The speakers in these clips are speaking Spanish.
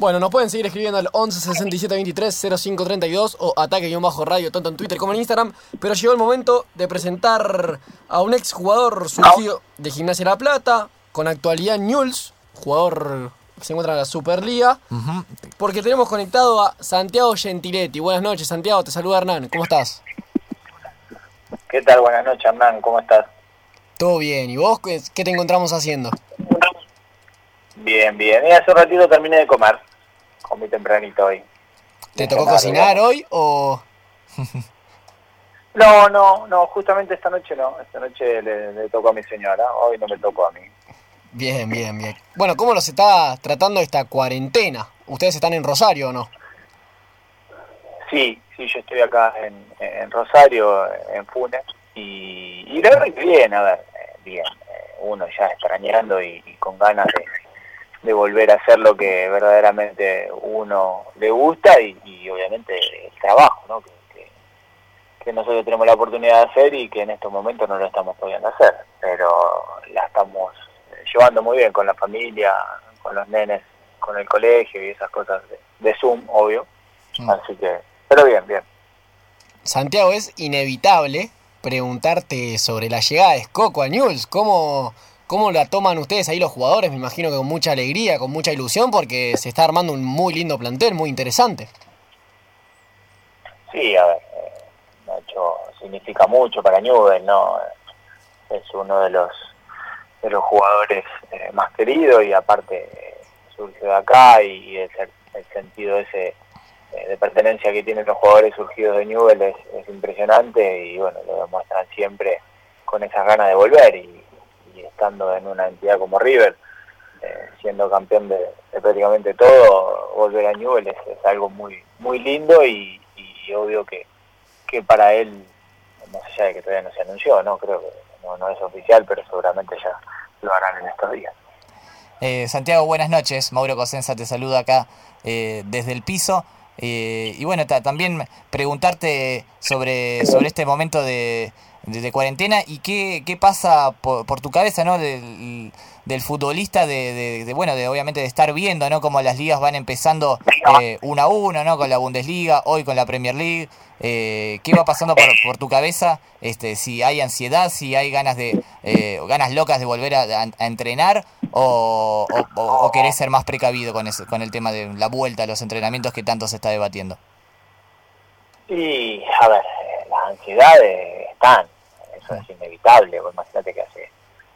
Bueno, nos pueden seguir escribiendo al 11 67 23 05 32 o ataque-radio tanto en Twitter como en Instagram. Pero llegó el momento de presentar a un ex jugador surgido de Gimnasia La Plata, con actualidad Newell's, jugador que se encuentra en la Superliga. Porque tenemos conectado a Santiago Gentiletti. Buenas noches, Santiago. Te saluda Hernán. ¿Cómo estás? ¿Qué tal? Buenas noches, Hernán. ¿Cómo estás? Todo bien. ¿Y vos qué te encontramos haciendo? Bien, bien. Y hace un ratito terminé de comer. Comí tempranito hoy. ¿Te tocó Cenar, cocinar hoy o...? No, no, no. Justamente esta noche no. Esta noche le, le tocó a mi señora. Hoy no me tocó a mí. Bien, bien, bien. Bueno, ¿cómo los está tratando esta cuarentena? ¿Ustedes están en Rosario o no? Sí, sí, yo estoy acá en, en Rosario, en Funes. Y, y la verdad que bien, a ver, eh, bien. Eh, Uno ya extrañando y, y con ganas de, de volver a hacer lo que verdaderamente uno le gusta y, y obviamente el trabajo, ¿no? Que, que- que nosotros tenemos la oportunidad de hacer y que en estos momentos no lo estamos pudiendo hacer, pero la estamos llevando muy bien con la familia, con los nenes, con el colegio y esas cosas de, de Zoom, obvio. Así que, pero bien, bien. Santiago, es inevitable preguntarte sobre la llegada de Scocco a Newell's. ¿Cómo, ¿Cómo la toman ustedes ahí los jugadores? Me imagino que con mucha alegría, con mucha ilusión, porque se está armando un muy lindo plantel, muy interesante. Sí, a ver, eh, Nacho significa mucho para Newell, ¿no? Es uno de los de los jugadores eh, más queridos y aparte eh, surgió de acá y el, el sentido ese eh, de pertenencia que tienen los jugadores surgidos de Newell es, es impresionante y bueno, lo demuestran siempre con esas ganas de volver y estando en una entidad como River, eh, siendo campeón de, prácticamente todo, volver a Newell es, algo muy muy lindo y, obvio que, que para él, más allá de que todavía no se anunció, no creo que no, es oficial, pero seguramente ya lo harán en estos días. Eh, Santiago, buenas noches. Mauro Cosenza te saluda acá eh, desde el piso. Eh, y bueno, ta- también preguntarte sobre, sobre este momento de, de- cuarentena y qué, qué pasa por, por tu cabeza, ¿no? Del, del futbolista, de, bueno, de obviamente de estar viendo, ¿no? Cómo las ligas van empezando eh, uno a uno, ¿no? Con la Bundesliga, hoy con la Premier League. Eh, ¿Qué va pasando por, por tu cabeza? Este, si hay ansiedad, si hay ganas de eh, ganas locas de volver a, entrenar o, o- querés ser más precavido con, con el tema de la vuelta a los entrenamientos que tanto se está debatiendo. Y, a ver, eh, las ansiedades están, es inevitable, imagínate que hace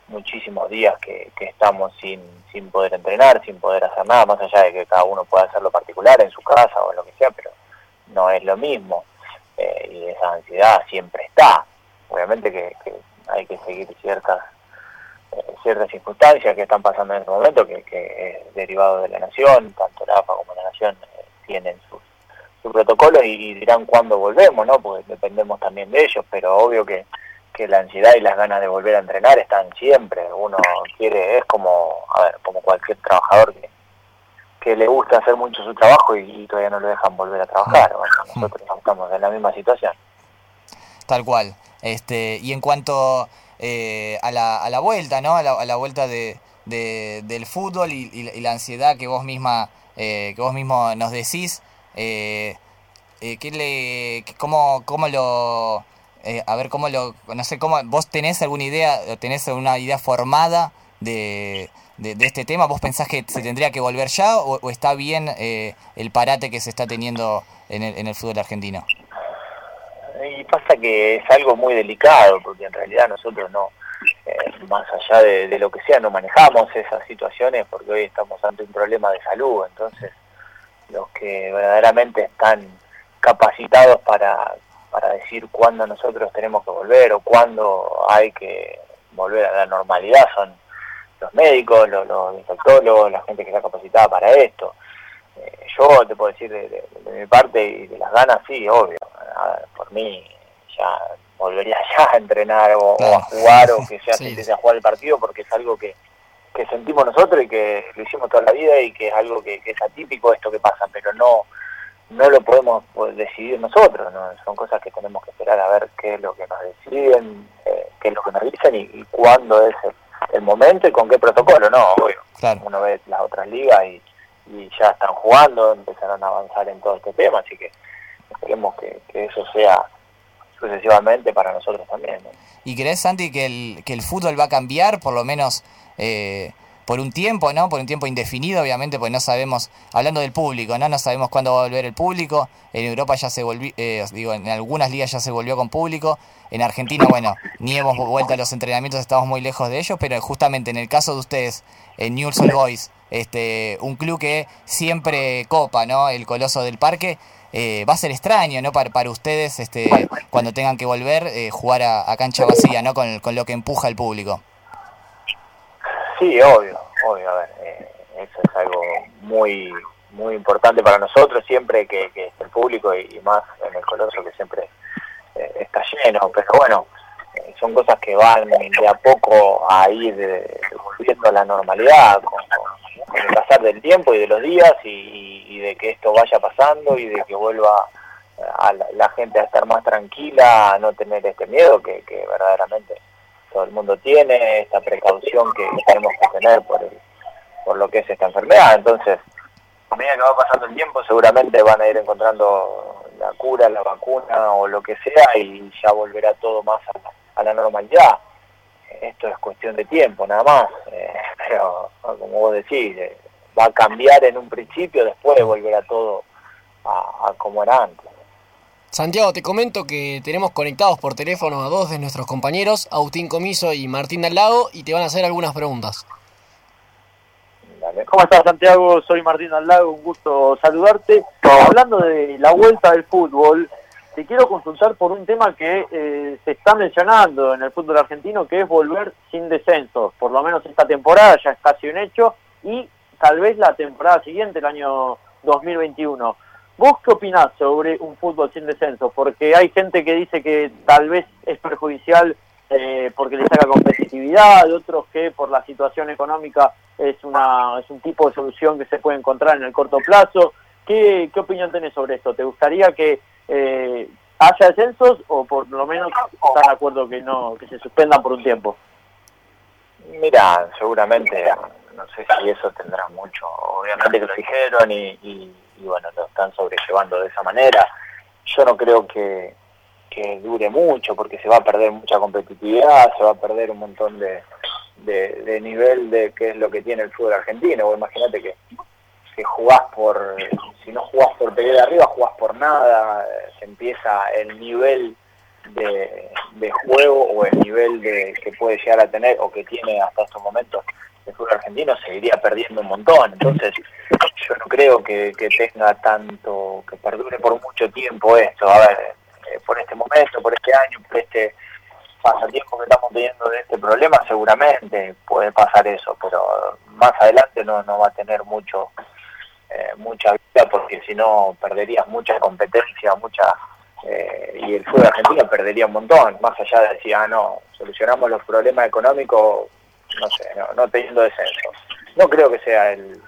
muchísimos días que, que estamos sin, sin poder entrenar, sin poder hacer nada, más allá de que cada uno pueda hacerlo particular en su casa o en lo que sea, pero no es lo mismo. Eh, y esa ansiedad siempre está. Obviamente que, hay que seguir ciertas eh, ciertas circunstancias que están pasando en este momento, que, es derivado de la nación, tanto la AFA como la nación eh, tienen sus su protocolo y, y dirán cuándo volvemos, ¿no? Porque dependemos también de ellos, pero obvio que, que la ansiedad y las ganas de volver a entrenar están siempre. Uno quiere, es como, a ver, como cualquier trabajador que, que le gusta hacer mucho su trabajo y, y todavía no lo dejan volver a trabajar. Bueno, nosotros estamos en la misma situación. Tal cual. Este, y en cuanto eh, a, la, a la vuelta, ¿no? A la, a la vuelta de, de- del fútbol y, y la- y la ansiedad que vos misma, eh, que vos mismo nos decís, eh, eh, ¿qué le, cómo, cómo lo, eh, a ver, cómo lo, no sé, cómo, vos tenés alguna idea, tenés una idea formada de, de, este tema? ¿Vos pensás que se tendría que volver ya o, está bien eh, el parate que se está teniendo en el, en el fútbol argentino? Y pasa que es algo muy delicado, porque en realidad nosotros no, eh, más allá de lo que sea, no manejamos esas situaciones porque hoy estamos ante un problema de salud. Entonces, los que verdaderamente están capacitados para, para decir cuándo nosotros tenemos que volver o cuándo hay que volver a la normalidad son los médicos, los, los infectólogos, la gente que está capacitada para esto. Eh, yo te puedo decir de, de- de mi parte y de las ganas, sí, obvio. A ver, por mí ya volvería ya a entrenar o, o a jugar o que ya Sí. empiece a jugar el partido porque es algo que, que sentimos nosotros y que lo hicimos toda la vida y que es algo que, que es atípico esto que pasa, pero no no lo podemos pues, decidir nosotros, ¿no? son cosas que tenemos que esperar a ver qué es lo que nos deciden, eh, qué es lo que nos dicen y, y cuándo es el, el momento y con qué protocolo, no, obvio. Claro. Uno ve las otras ligas y, y ya están jugando, empezaron a avanzar en todo este tema, así que esperemos que, eso sea sucesivamente para nosotros también. ¿Y crees, Santi, que el, que el fútbol va a cambiar, por lo menos eh, por un tiempo, ¿no? Por un tiempo indefinido, obviamente, pues no sabemos, hablando del público, ¿no? No sabemos cuándo va a volver el público. En Europa ya se volvió, eh, digo, en algunas ligas ya se volvió con público. En Argentina, bueno, ni hemos vuelto a los entrenamientos, estamos muy lejos de ellos, pero justamente en el caso de ustedes, en Newell's Old Boys, este, un club que siempre copa, ¿no? El Coloso del Parque. Eh, va a ser extraño, ¿no? Para, ustedes, este, cuando tengan que volver, eh, jugar a, cancha vacía, ¿no? Con lo que empuja el público. Sí, obvio, obvio, a ver, eh, eso es algo muy muy importante para nosotros siempre que, que esté el público y, más en el Coloso que siempre eh, está lleno, pero bueno, eh, son cosas que van de a poco a ir volviendo a la normalidad con, el pasar del tiempo y de los días y, de que esto vaya pasando y de que vuelva a la, gente a estar más tranquila, a no tener este miedo que, que verdaderamente todo el mundo tiene, esta precaución que tenemos que tener por, por lo que es esta enfermedad. Entonces, a medida que va pasando el tiempo, seguramente van a ir encontrando la cura, la vacuna o lo que sea y ya volverá todo más a, la normalidad. Esto es cuestión de tiempo, nada más. Eh, pero, como vos decís, eh, va a cambiar en un principio, después volverá todo a como era antes. Santiago, te comento que tenemos conectados por teléfono a dos de nuestros compañeros, Agustín Comiso y Martín del Lago, y te van a hacer algunas preguntas. ¿Cómo estás, Santiago? Soy Martín del Lago, un gusto saludarte. Hablando de la vuelta del fútbol, te quiero consultar por un tema que eh, se está mencionando en el fútbol argentino, que es volver sin descensos. Por lo menos esta temporada ya es casi un hecho, y tal vez la temporada siguiente, el año 2021. ¿Vos qué opinás sobre un fútbol sin descenso? Porque hay gente que dice que tal vez es perjudicial eh, porque le saca competitividad, otros que por la situación económica es, una, es un tipo de solución que se puede encontrar en el corto plazo. ¿Qué, qué opinión tenés sobre esto? ¿Te gustaría que eh, haya descensos o por lo menos estás de acuerdo que no que se suspendan por un tiempo? Mira, seguramente, no sé si eso tendrá mucho, obviamente que lo dijeron y y bueno, lo están sobrellevando de esa manera. Yo no creo que, que dure mucho porque se va a perder mucha competitividad, se va a perder un montón de, de, nivel de qué es lo que tiene el fútbol argentino. Imagínate que, que jugás por, si no jugás por pelear de arriba, jugás por nada, se empieza el nivel de, de juego o el nivel de que puede llegar a tener o que tiene hasta estos momentos el fútbol argentino seguiría perdiendo un montón. Entonces, yo no creo que, tenga tanto, que perdure por mucho tiempo esto. A ver, eh, por este momento, por este año, por este pasatiempo que estamos teniendo de este problema, seguramente puede pasar eso, pero más adelante no, no va a tener mucho eh, mucha vida porque si no perderías mucha competencia, mucha eh, y el fútbol argentino perdería un montón, más allá de decir, ah, no, solucionamos los problemas económicos, no sé, no, no teniendo descenso. No creo que sea el,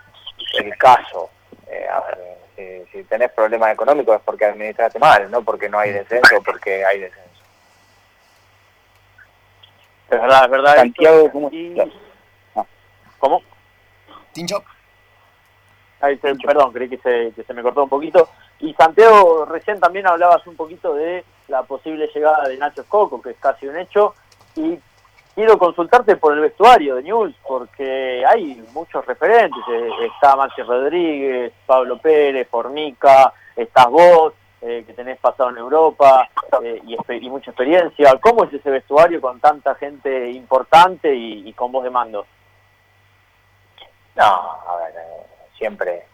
el caso. Eh, a ver, si tenés problemas económicos es porque administraste mal, no porque no hay descenso o porque hay descenso. Es verdad, es verdad. Santiago, ¿cómo? ¿Cómo? Tincho. perdón, creí que se, que se me cortó un poquito. Y Santiago, recién también hablabas un poquito de la posible llegada de Nacho Coco, que es casi un hecho, y quiero consultarte por el vestuario de News, porque hay muchos referentes. Eh, está Maxi Rodríguez, Pablo Pérez, Formica, estás vos, eh, que tenés pasado en Europa eh, y, mucha experiencia. ¿Cómo es ese vestuario con tanta gente importante y, con voz de mando? No, a ver, siempre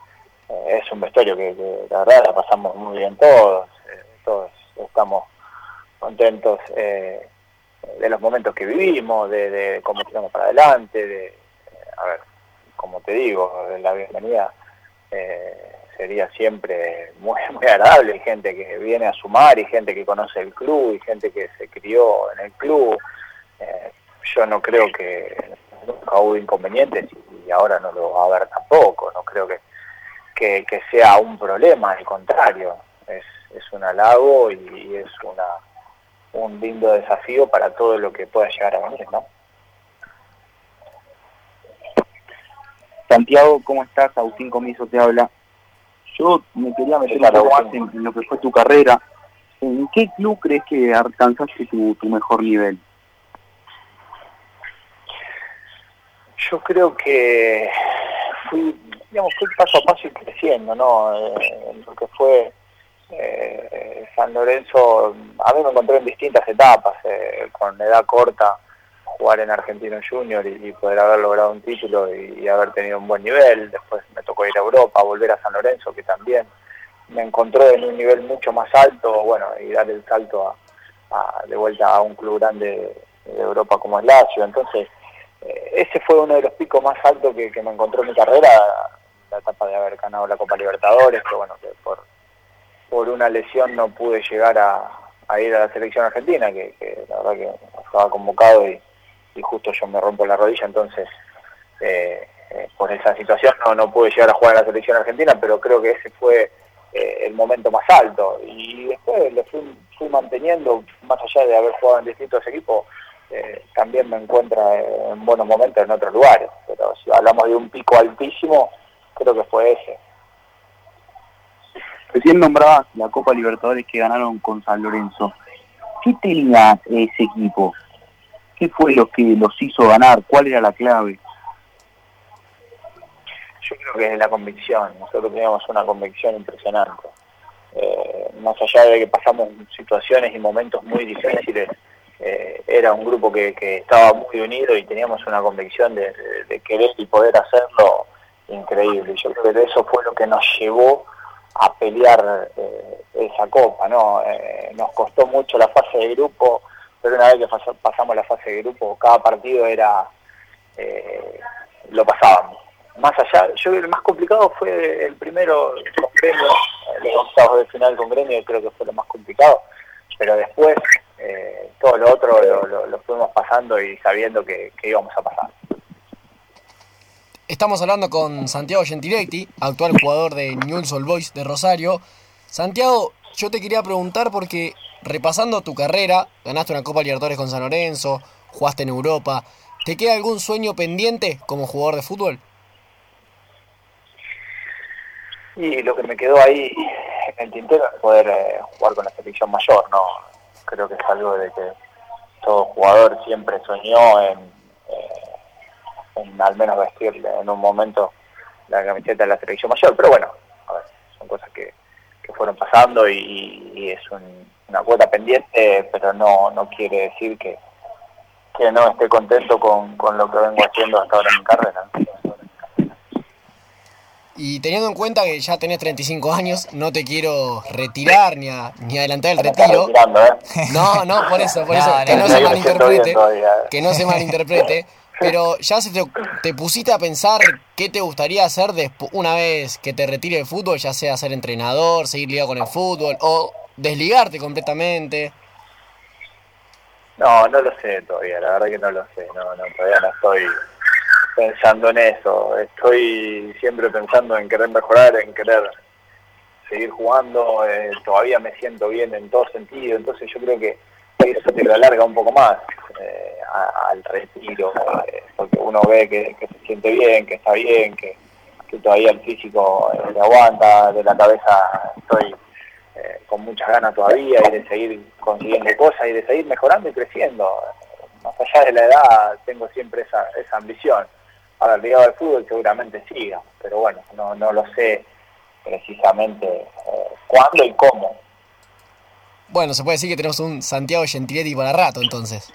es un vestuario que, que, la verdad la pasamos muy bien todos, todos estamos contentos. Eh, de los momentos que vivimos, de, cómo tiramos para adelante, de, a ver, como te digo, la bienvenida eh, sería siempre muy, muy agradable, hay gente que viene a sumar y gente que conoce el club y gente que se crió en el club. Eh, yo no creo que nunca hubo inconvenientes y, ahora no lo va a haber tampoco, no creo que, que, sea un problema, al contrario, es, es un halago y es una un lindo desafío para todo lo que pueda llegar a venir, ¿no? Santiago, ¿cómo estás? Agustín Comiso te habla. Yo me quería meter un poco más en, lo que fue tu carrera. ¿En qué club crees que alcanzaste tu, tu mejor nivel? Yo creo que fui, digamos, fui paso a paso y creciendo, ¿no? Eh, lo que fue eh, San Lorenzo, a mí me encontré en distintas etapas, eh, con edad corta, jugar en Argentino Junior y, poder haber logrado un título y, haber tenido un buen nivel. Después me tocó ir a Europa, volver a San Lorenzo, que también me encontró en un nivel mucho más alto, bueno, y dar el salto a, de vuelta a un club grande de Europa como es Lazio. Entonces, eh, ese fue uno de los picos más altos que, me encontró en mi carrera, la etapa de haber ganado la Copa Libertadores, que bueno, que por, por una lesión no pude llegar a, ir a la selección argentina, que, la verdad que estaba convocado y, justo yo me rompo la rodilla, entonces eh, eh, por esa situación no, no pude llegar a jugar a la selección argentina, pero creo que ese fue eh, el momento más alto. Y después lo fui, manteniendo, más allá de haber jugado en distintos equipos, también me encuentra en buenos momentos en otros lugares. Pero si hablamos de un pico altísimo, creo que fue ese. Recién nombrabas la Copa Libertadores que ganaron con San Lorenzo. ¿Qué tenía ese equipo? ¿Qué fue lo que los hizo ganar? ¿Cuál era la clave? Yo creo que es la convicción. Nosotros teníamos una convicción impresionante. Eh, más allá de que pasamos situaciones y momentos muy difíciles, eh, era un grupo que, estaba muy unido y teníamos una convicción de, querer y poder hacerlo increíble. Yo creo que eso fue lo que nos llevó a pelear eh, esa copa. ¿no? nos costó mucho la fase de grupo, pero una vez que pasamos la fase de grupo, cada partido era eh, lo pasábamos. Más allá, yo el más complicado fue el primero con Gremio, los octavos de final con Gremio, creo que fue lo más complicado, pero después eh, todo lo otro lo, fuimos pasando y sabiendo que, íbamos a pasar. Estamos hablando con Santiago Gentiletti, actual jugador de Newell's Old Boys de Rosario. Santiago, yo te quería preguntar porque repasando tu carrera, ganaste una Copa Libertadores con San Lorenzo, jugaste en Europa. ¿Te queda algún sueño pendiente como jugador de fútbol? Y lo que me quedó ahí en el tintero es poder eh, jugar con la selección mayor, ¿no? Creo que es algo de que todo jugador siempre soñó en, eh, en al menos vestir en un momento la camiseta de la selección mayor, pero bueno, a ver, son cosas que, que fueron pasando y, es una cuota pendiente, pero no, no quiere decir que, que no esté contento con, con lo que vengo haciendo hasta ahora en mi carrera. Y teniendo en cuenta que ya tenés 35 años, no te quiero retirar ni, ni adelantar el retiro. ¿eh? No, no, por eso, por eso, que no se malinterprete. Que no se malinterprete. Pero ya se te, pusiste a pensar qué te gustaría hacer después, una vez que te retire el fútbol, ya sea ser entrenador, seguir ligado con el fútbol o desligarte completamente. No, no lo sé todavía, la verdad que no lo sé, no, no, todavía no estoy pensando en eso, estoy siempre pensando en querer mejorar, en querer seguir jugando, eh, todavía me siento bien en todo sentido, entonces yo creo que eso te lo alarga un poco más. Eh, al retiro, eh, porque uno ve que, se siente bien, que está bien, que, todavía el físico eh, aguanta, de la cabeza estoy con muchas ganas todavía y de seguir consiguiendo cosas y de seguir mejorando y creciendo. Más allá de la edad tengo siempre esa, esa ambición. Ahora, el ligado al fútbol seguramente siga, pero bueno, no, no lo sé precisamente cuándo y cómo. Bueno, se puede decir que tenemos un Santiago Gentiletti para rato entonces.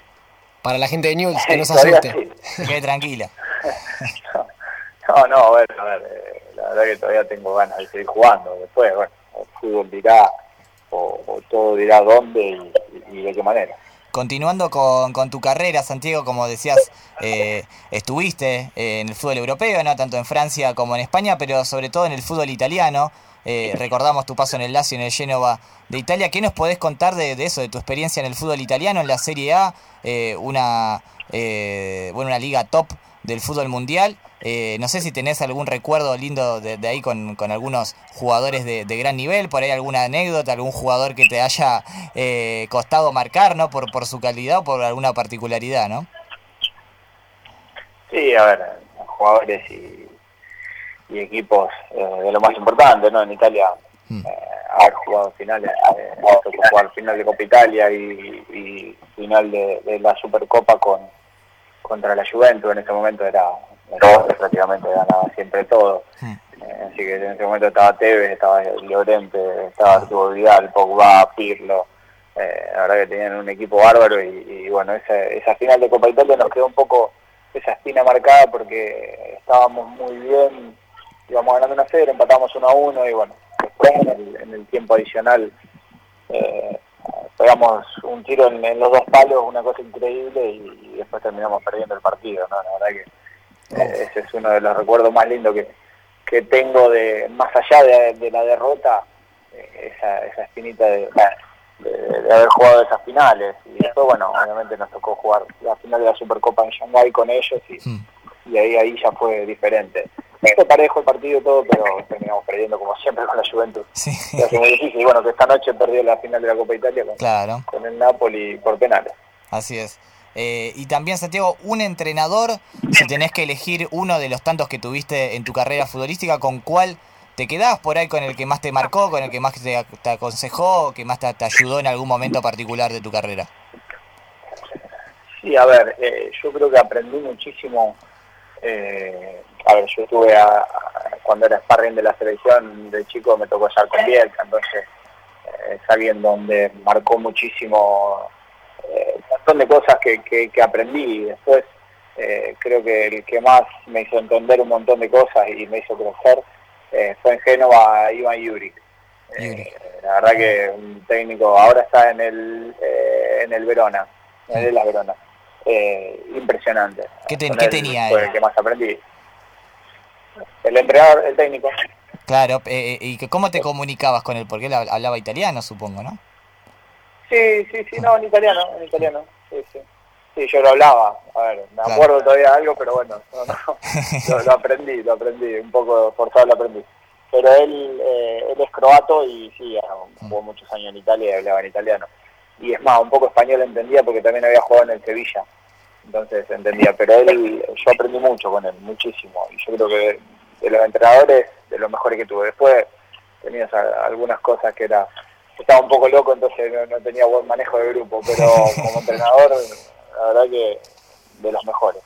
Para la gente de News, que no se asuste. Quede tranquila. no, no, bueno, a ver, eh, la verdad que todavía tengo ganas de seguir jugando. Después, bueno, el fútbol dirá, o, todo dirá dónde y, de qué manera. Continuando con, con, tu carrera, Santiago, como decías, eh, estuviste en el fútbol europeo, no tanto en Francia como en España, pero sobre todo en el fútbol italiano. Eh, recordamos tu paso en el Lazio, en el Génova de Italia. ¿Qué nos podés contar de, eso, de tu experiencia en el fútbol italiano, en la Serie A, eh, una, eh, bueno, una liga top del fútbol mundial? no sé si tenés algún recuerdo lindo de, ahí con, algunos jugadores de, gran nivel, por ahí alguna anécdota, algún jugador que te haya costado marcar, ¿no? Por, por su calidad o por alguna particularidad, ¿no? Sí, a ver, jugadores y y equipos eh, de lo más importante, ¿no? En Italia Mm. eh, haber jugado finales, eh, jugar final de Copa Italia y, y final de, de la Supercopa con contra la Juventus, en ese momento era, era prácticamente ganaba siempre todo. Mm. Eh, así que en ese momento estaba Tevez, estaba Llorente, estaba Arturo Vidal, Pogba, Pirlo. Eh, la verdad que tenían un equipo bárbaro y, y bueno, esa, esa final de Copa Italia nos quedó un poco esa espina marcada porque estábamos muy bien, íbamos ganando una 0, empatamos 1 a 1 y bueno, después en el, en el tiempo adicional eh, pegamos un tiro en, en los dos palos, una cosa increíble y, y después terminamos perdiendo el partido, ¿no? La verdad que eh, ese es uno de los recuerdos más lindos que, que tengo de, más allá de, de la derrota, eh, esa, esa espinita de, de, de haber jugado esas finales. Y después, bueno, obviamente nos tocó jugar la final de la Supercopa en Shanghái con ellos y, Mm. Y ahí ahí ya fue diferente. Fue parejo el partido todo, pero terminamos perdiendo como siempre con la Juventus. Sí, Y hace muy difícil. Y bueno, que esta noche perdió la final de la Copa Italia con, claro, con el Napoli por penales. así es. Eh, y también, Santiago, un entrenador, si tenés que elegir uno de los tantos que tuviste en tu carrera futbolística, ¿con cuál te quedás por ahí con el que más te marcó, con el que más te, te aconsejó, que más te, te ayudó en algún momento particular de tu carrera? Sí, a ver, eh, yo creo que aprendí muchísimo. Eh, a ver, yo estuve a- a- cuando era sparring de la selección de chico, me tocó estar con Bielsa, entonces eh, es alguien donde marcó muchísimo eh, un montón de cosas que, que, que aprendí. Después eh, creo que el que más me hizo entender un montón de cosas y me hizo crecer eh, fue en Génova Iván Juric. La verdad que un técnico ahora está en el eh, en el Verona, en el Hellas Verona. Eh, impresionante. ¿Qué ten- él tenía Fue él? el que más aprendí. El entrenador, el técnico. Claro, eh, ¿y que cómo te comunicabas con él? Porque él hab- hablaba italiano, supongo, ¿no? Sí, sí, sí, no, en italiano, en italiano. Sí, sí. Sí, yo lo hablaba. A ver, me Claro. acuerdo todavía algo, pero bueno, no, no, lo, lo aprendí, lo aprendí, un poco forzado lo aprendí. Pero él, eh, él es croato y sí, jugó muchos años en Italia y hablaba en italiano. Y es más, un poco español entendía porque también había jugado en el Sevilla. Entonces entendía, pero él, yo aprendí mucho con él, muchísimo. Y yo creo que de los entrenadores, de los mejores que tuve. Después tenías algunas cosas que era estaba un poco loco, entonces no, no tenía buen manejo de grupo, pero como entrenador, la verdad que de los mejores.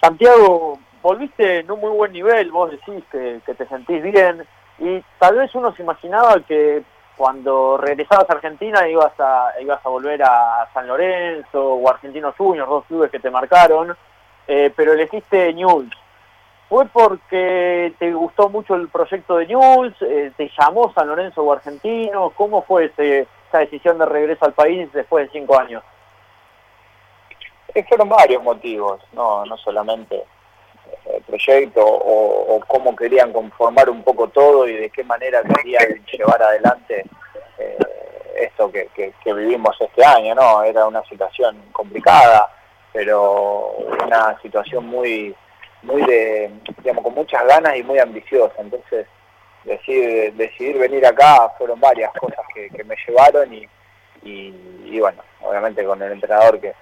Santiago, volviste en un muy buen nivel, vos decís que, que te sentís bien y tal vez uno se imaginaba que cuando regresabas a Argentina ibas a, ibas a volver a San Lorenzo o Argentinos Juniors, dos clubes que te marcaron, eh, pero elegiste Newell's. ¿Fue porque te gustó mucho el proyecto de Newell's? Eh, ¿Te llamó San Lorenzo o Argentinos? ¿Cómo fue ese, esa decisión de regreso al país después de cinco años? Eh, fueron varios motivos, no, no solamente proyecto o, cómo querían conformar un poco todo y de qué manera querían llevar adelante eh, esto que, que- vivimos este año, ¿no? Era una situación complicada, pero una situación muy, muy de, digamos, con muchas ganas y muy ambiciosa. Entonces, decidir, decidir venir acá fueron varias cosas que, que me llevaron y, y, y bueno, obviamente con el entrenador que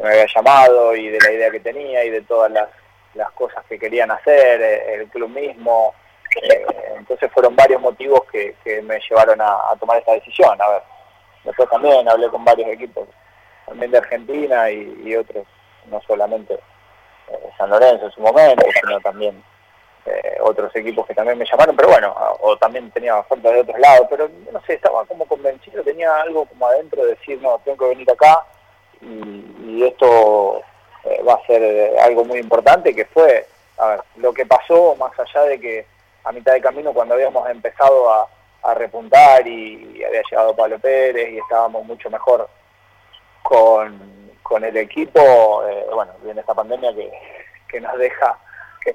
me había llamado y de la idea que tenía y de todas las, las cosas que querían hacer, eh, el club mismo. eh, entonces fueron varios motivos que, que me llevaron a, tomar esta decisión. A ver, después también hablé con varios equipos, también de Argentina y, y otros, no solamente eh, San Lorenzo en su momento, sino también otros equipos que también me llamaron, pero bueno, o también tenía ofertas de otros lados, pero no sé, estaba como convencido, tenía algo como adentro de decir, no, tengo que venir acá y, y esto eh, va a ser eh, algo muy importante, que fue, a ver, lo que pasó más allá de que a mitad de camino cuando habíamos empezado a, repuntar y, y había llegado Pablo Pérez y estábamos mucho mejor con, con el equipo, eh, bueno, viene esta pandemia que, que nos deja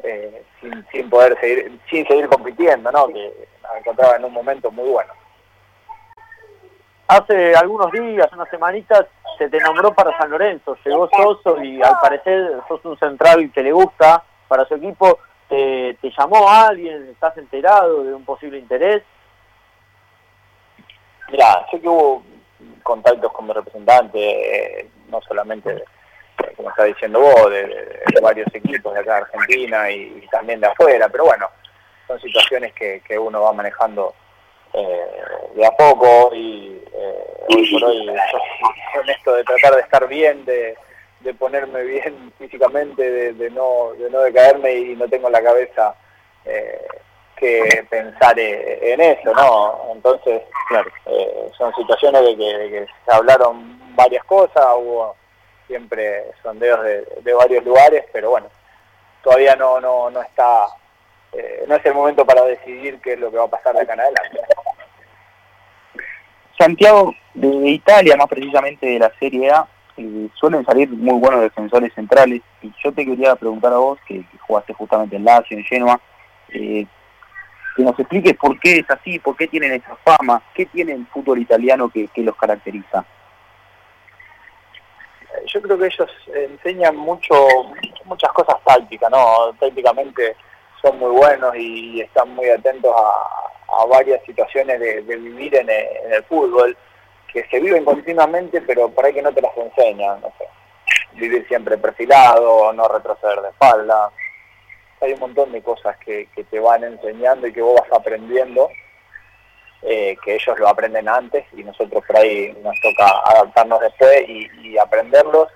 eh, sin, sin poder seguir, sin seguir compitiendo, ¿no? Que nos encontraba en un momento muy bueno. Hace algunos días, unas semanitas, se te nombró para San Lorenzo, llegó Soso y al parecer sos un central que le gusta para su equipo. ¿Te, llamó alguien? ¿Estás enterado de un posible interés? Mira, sé que hubo contactos con mi representante, eh, no solamente como está diciendo vos, de, varios equipos de acá de Argentina y, también de afuera, pero bueno, son situaciones que, que uno va manejando eh, de a poco y eh, hoy por hoy con esto de tratar de estar bien, de, de ponerme bien físicamente, de, no, de no decaerme y no tengo la cabeza eh, que pensar en eso, ¿no? Entonces, claro, son situaciones de que, se hablaron varias cosas, hubo siempre sondeos de, de varios lugares, pero bueno, todavía no, no, no está eh, no es el momento para decidir qué es lo que va a pasar de acá en adelante. Santiago, de Italia, más precisamente de la Serie A, eh, suelen salir muy buenos defensores centrales y yo te quería preguntar a vos, que, jugaste justamente en Lazio, en Genoa, eh, que nos expliques por qué es así, por qué tienen esa fama, qué tiene el fútbol italiano que, que los caracteriza. Yo creo que ellos enseñan mucho, muchas cosas tácticas, ¿no? Tácticamente son muy buenos y están muy atentos a, varias situaciones de, vivir en el, fútbol, que se viven continuamente, pero por ahí que no te las enseñan, no sé, vivir siempre perfilado, no retroceder de espalda. Hay un montón de cosas que, te van enseñando y que vos vas aprendiendo, eh, que ellos lo aprenden antes y nosotros por ahí nos toca adaptarnos después y, aprenderlos,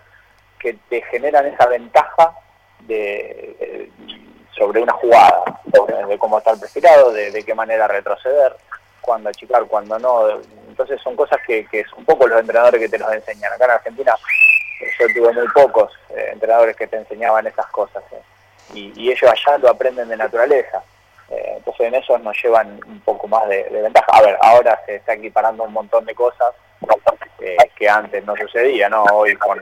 que te generan esa ventaja de, sobre una jugada, de cómo estar perfilado, de, de qué manera retroceder, cuándo achicar, cuándo no. Entonces son cosas que, que un poco los entrenadores que te los enseñan. Acá en Argentina eh, yo tuve muy pocos eh, entrenadores que te enseñaban esas cosas. Eh. Y, ellos allá lo aprenden de naturaleza. entonces en eso nos llevan un poco más de, ventaja. A ver, ahora se está equiparando un montón de cosas que antes no sucedía, ¿no? Hoy con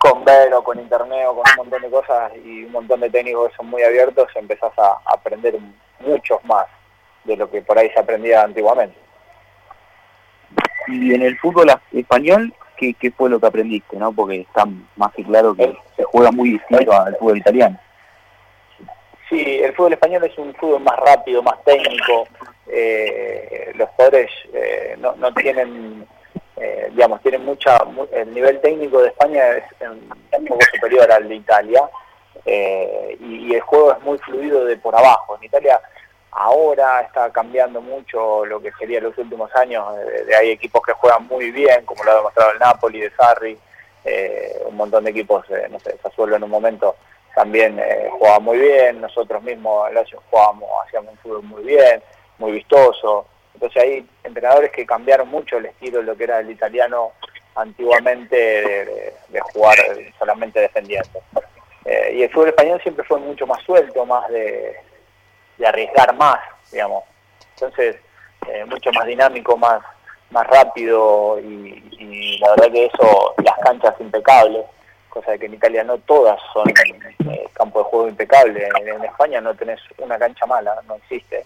con Vero, con Internet con un montón de cosas y un montón de técnicos que son muy abiertos, empezás a aprender muchos más de lo que por ahí se aprendía antiguamente. Y en el fútbol español, ¿qué, qué fue lo que aprendiste? no Porque está más que claro que se juega muy distinto al fútbol italiano. Sí, el fútbol español es un fútbol más rápido, más técnico. Eh, los jugadores eh, no, no tienen eh, digamos, tiene mucha, el nivel técnico de España es un poco superior al de Italia eh, y, el juego es muy fluido de por abajo. En Italia ahora está cambiando mucho lo que sería los últimos años, de, hay equipos que juegan muy bien, como lo ha demostrado el Napoli de Sarri, eh, un montón de equipos, no sé, Sassuolo en un momento también jugaba muy bien, nosotros mismos en jugábamos, hacíamos un fútbol muy bien, muy vistoso, entonces hay entrenadores que cambiaron mucho el estilo de lo que era el italiano antiguamente de, jugar solamente defendiendo. Eh, y el fútbol español siempre fue mucho más suelto, más de, arriesgar más, digamos. Entonces, eh, mucho más dinámico, más, más rápido y, la verdad que eso, las canchas impecables, cosa de que en Italia no todas son eh, campo de juego impecable. en España no tenés una cancha mala, no existe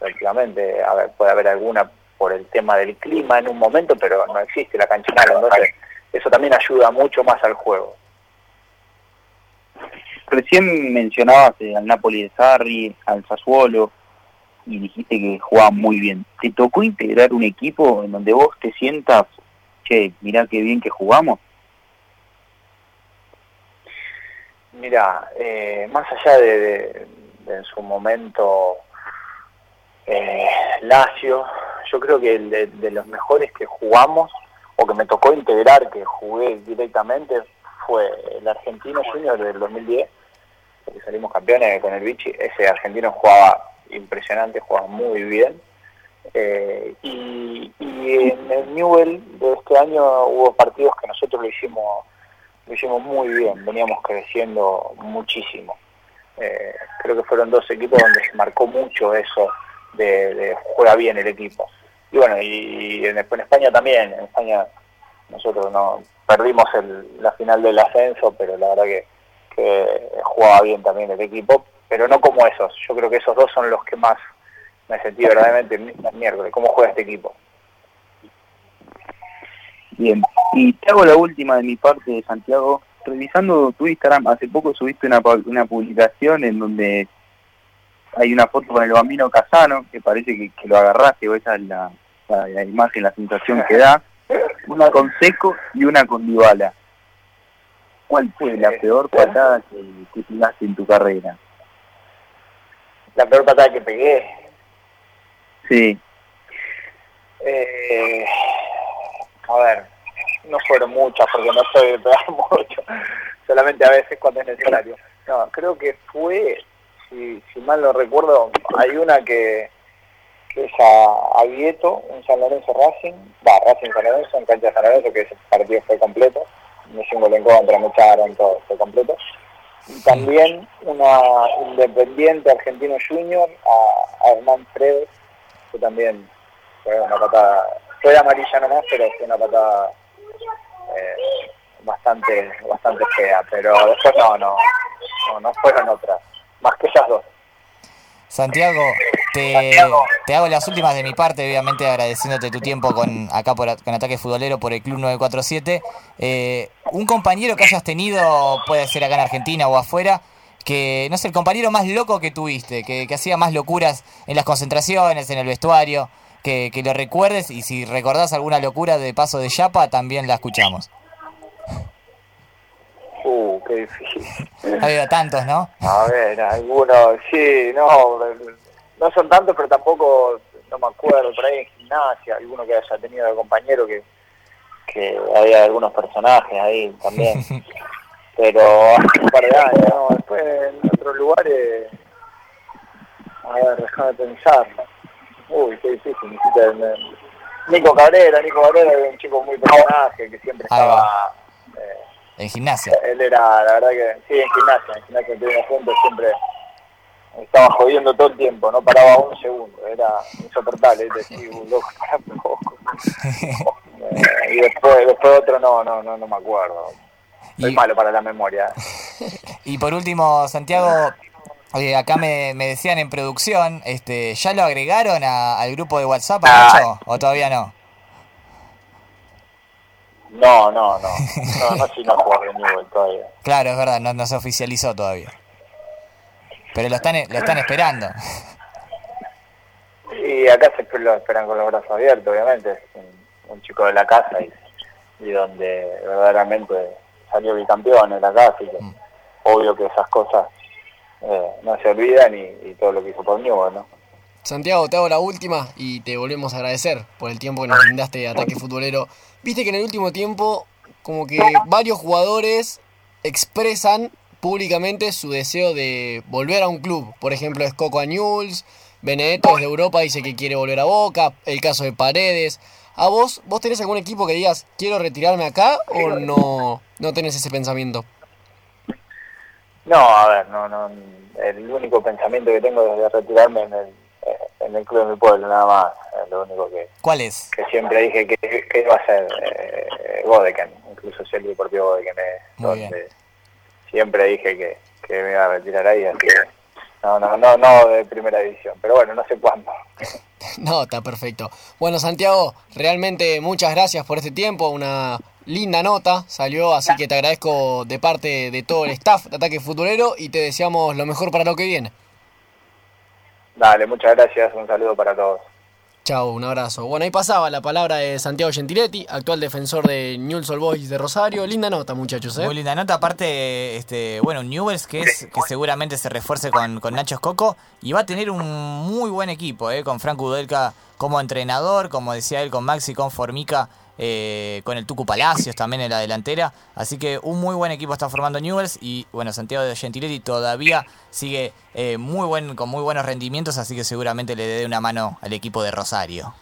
prácticamente, a ver, puede haber alguna por el tema del clima en un momento, pero no existe la cancha entonces eso también ayuda mucho más al juego. Recién mencionabas eh, al Napoli de Sarri, al Sassuolo, y dijiste que jugaba muy bien. ¿Te tocó integrar un equipo en donde vos te sientas, che, mirá qué bien que jugamos? Mira, eh, más allá de, en su momento Lazio, yo creo que de, de, los mejores que jugamos o que me tocó integrar, que jugué directamente, fue el argentino junior del 2010, que salimos campeones con el Vichy. Ese argentino jugaba impresionante, jugaba muy bien. Eh, y, en el Newell de este año hubo partidos que nosotros lo hicimos, lo hicimos muy bien, veníamos creciendo muchísimo. Eh, creo que fueron dos equipos donde se marcó mucho eso de, juega bien el equipo. Y bueno, y, en, España también, en España nosotros no perdimos la final del ascenso, pero la verdad que, jugaba bien también el equipo, pero no como esos. Yo creo que esos dos son los que más me sentí verdaderamente el miércoles, cómo juega este equipo. Bien, y te hago la última de mi parte, de Santiago. Revisando tu Instagram, hace poco subiste una, una publicación en donde hay una foto con el bambino Casano, que parece que, lo agarraste, o esa es la, imagen, la sensación que da, una con Seco y una con Dybala. ¿cuál fue la peor patada que, que tiraste en tu carrera? La peor patada que pegué. Sí. Eh, a ver, no fueron muchas porque no soy de pegar mucho, solamente a veces cuando es necesario. No, creo que fue, si, si mal no recuerdo, hay una que, que es a, a Vieto, un San Lorenzo Racing, va, Racing San Lorenzo, en cancha de San Lorenzo, que ese partido fue completo, me hice un en contra, me echaron, todo fue completo. Y también una Independiente Argentino Junior a, a Hernán Fredes, que también fue una patada, fue amarilla nomás, pero fue una patada eh, bastante bastante fea, pero después no, no, no, no fueron otras, más que esas dos. Santiago, te, te hago las últimas de mi parte, obviamente agradeciéndote tu tiempo con acá por, con Ataque Futbolero por el Club 947. Eh, un compañero que hayas tenido, puede ser acá en Argentina o afuera, que no sé, el compañero más loco que tuviste, que, que hacía más locuras en las concentraciones, en el vestuario, que, que lo recuerdes y si recordás alguna locura de paso de Yapa, también la escuchamos. Uh, qué difícil. Ha habido tantos, ¿no? A ver, algunos, sí, no, no son tantos, pero tampoco, no me acuerdo, por ahí en gimnasia, alguno que haya tenido de compañero que, que había algunos personajes ahí también. pero hace un par de años, ¿no? después en otros lugares, a ver, déjame pensar. Uy, qué difícil, Nico Cabrera, Nico Cabrera era un chico muy personaje que siempre estaba... En gimnasia. él era, la verdad que, sí, en gimnasia, en gimnasia que tuvimos juntos siempre estaba jodiendo todo el tiempo, no paraba un segundo, era insoportable, es decir, un loco para poco. Y después, después otro no, no, no, no me acuerdo. Soy Y- malo para la memoria. Y por último, Santiago, eh, acá me, me decían en producción, este, ¿ya lo agregaron a- al grupo de WhatsApp, Ah. Nacho? ¿O todavía no? No, no, no, no, no soy no jugador de Newell todavía. Claro, es verdad, no, no se oficializó todavía. Pero lo están, lo están esperando. Y acá se lo esperan con los brazos abiertos, obviamente, es un, un chico de la casa y, y donde verdaderamente salió bicampeón en la casa, y que Mm. obvio que esas cosas eh, no se olvidan y, y todo lo que hizo por Newell, ¿no? Santiago, te hago la última y te volvemos a agradecer por el tiempo que nos brindaste de ataque futbolero. Viste que en el último tiempo, como que varios jugadores expresan públicamente su deseo de volver a un club. Por ejemplo, es Coco Añuls, Benedetto desde Europa dice que quiere volver a Boca, el caso de Paredes. ¿A vos, vos tenés algún equipo que digas, quiero retirarme acá o no, no tenés ese pensamiento? No, a ver, no, no, el único pensamiento que tengo es de retirarme en el, en el club de mi pueblo, nada más. Es lo único que, ¿Cuál es? que siempre dije que, que iba a ser eh, Godeken, incluso si el deportivo Godeken es Muy donde siempre dije que, que me iba a retirar ahí, así que no, no, no, no de primera división, pero bueno, no sé cuándo. No, está perfecto. Bueno, Santiago, realmente muchas gracias por este tiempo. Una linda nota salió, así que te agradezco de parte de todo el staff de Ataque Futbolero y te deseamos lo mejor para lo que viene. Dale, muchas gracias, un saludo para todos. Chao, un abrazo. Bueno, ahí pasaba la palabra de Santiago Gentiletti, actual defensor de Newell's Old Boys de Rosario. Linda nota, muchachos, ¿eh? Muy linda nota, aparte, este, bueno, Newells que es que seguramente se refuerce con, con Nacho Escoco y va a tener un muy buen equipo, eh, con Franco Udelka como entrenador, como decía él, con Maxi, con Formica, eh, con el Tucu Palacios también en la delantera. Así que un muy buen equipo está formando Newells y bueno, Santiago de Gentiletti todavía sigue eh, muy con muy buenos rendimientos, así que seguramente le dé una mano al equipo de Rosario.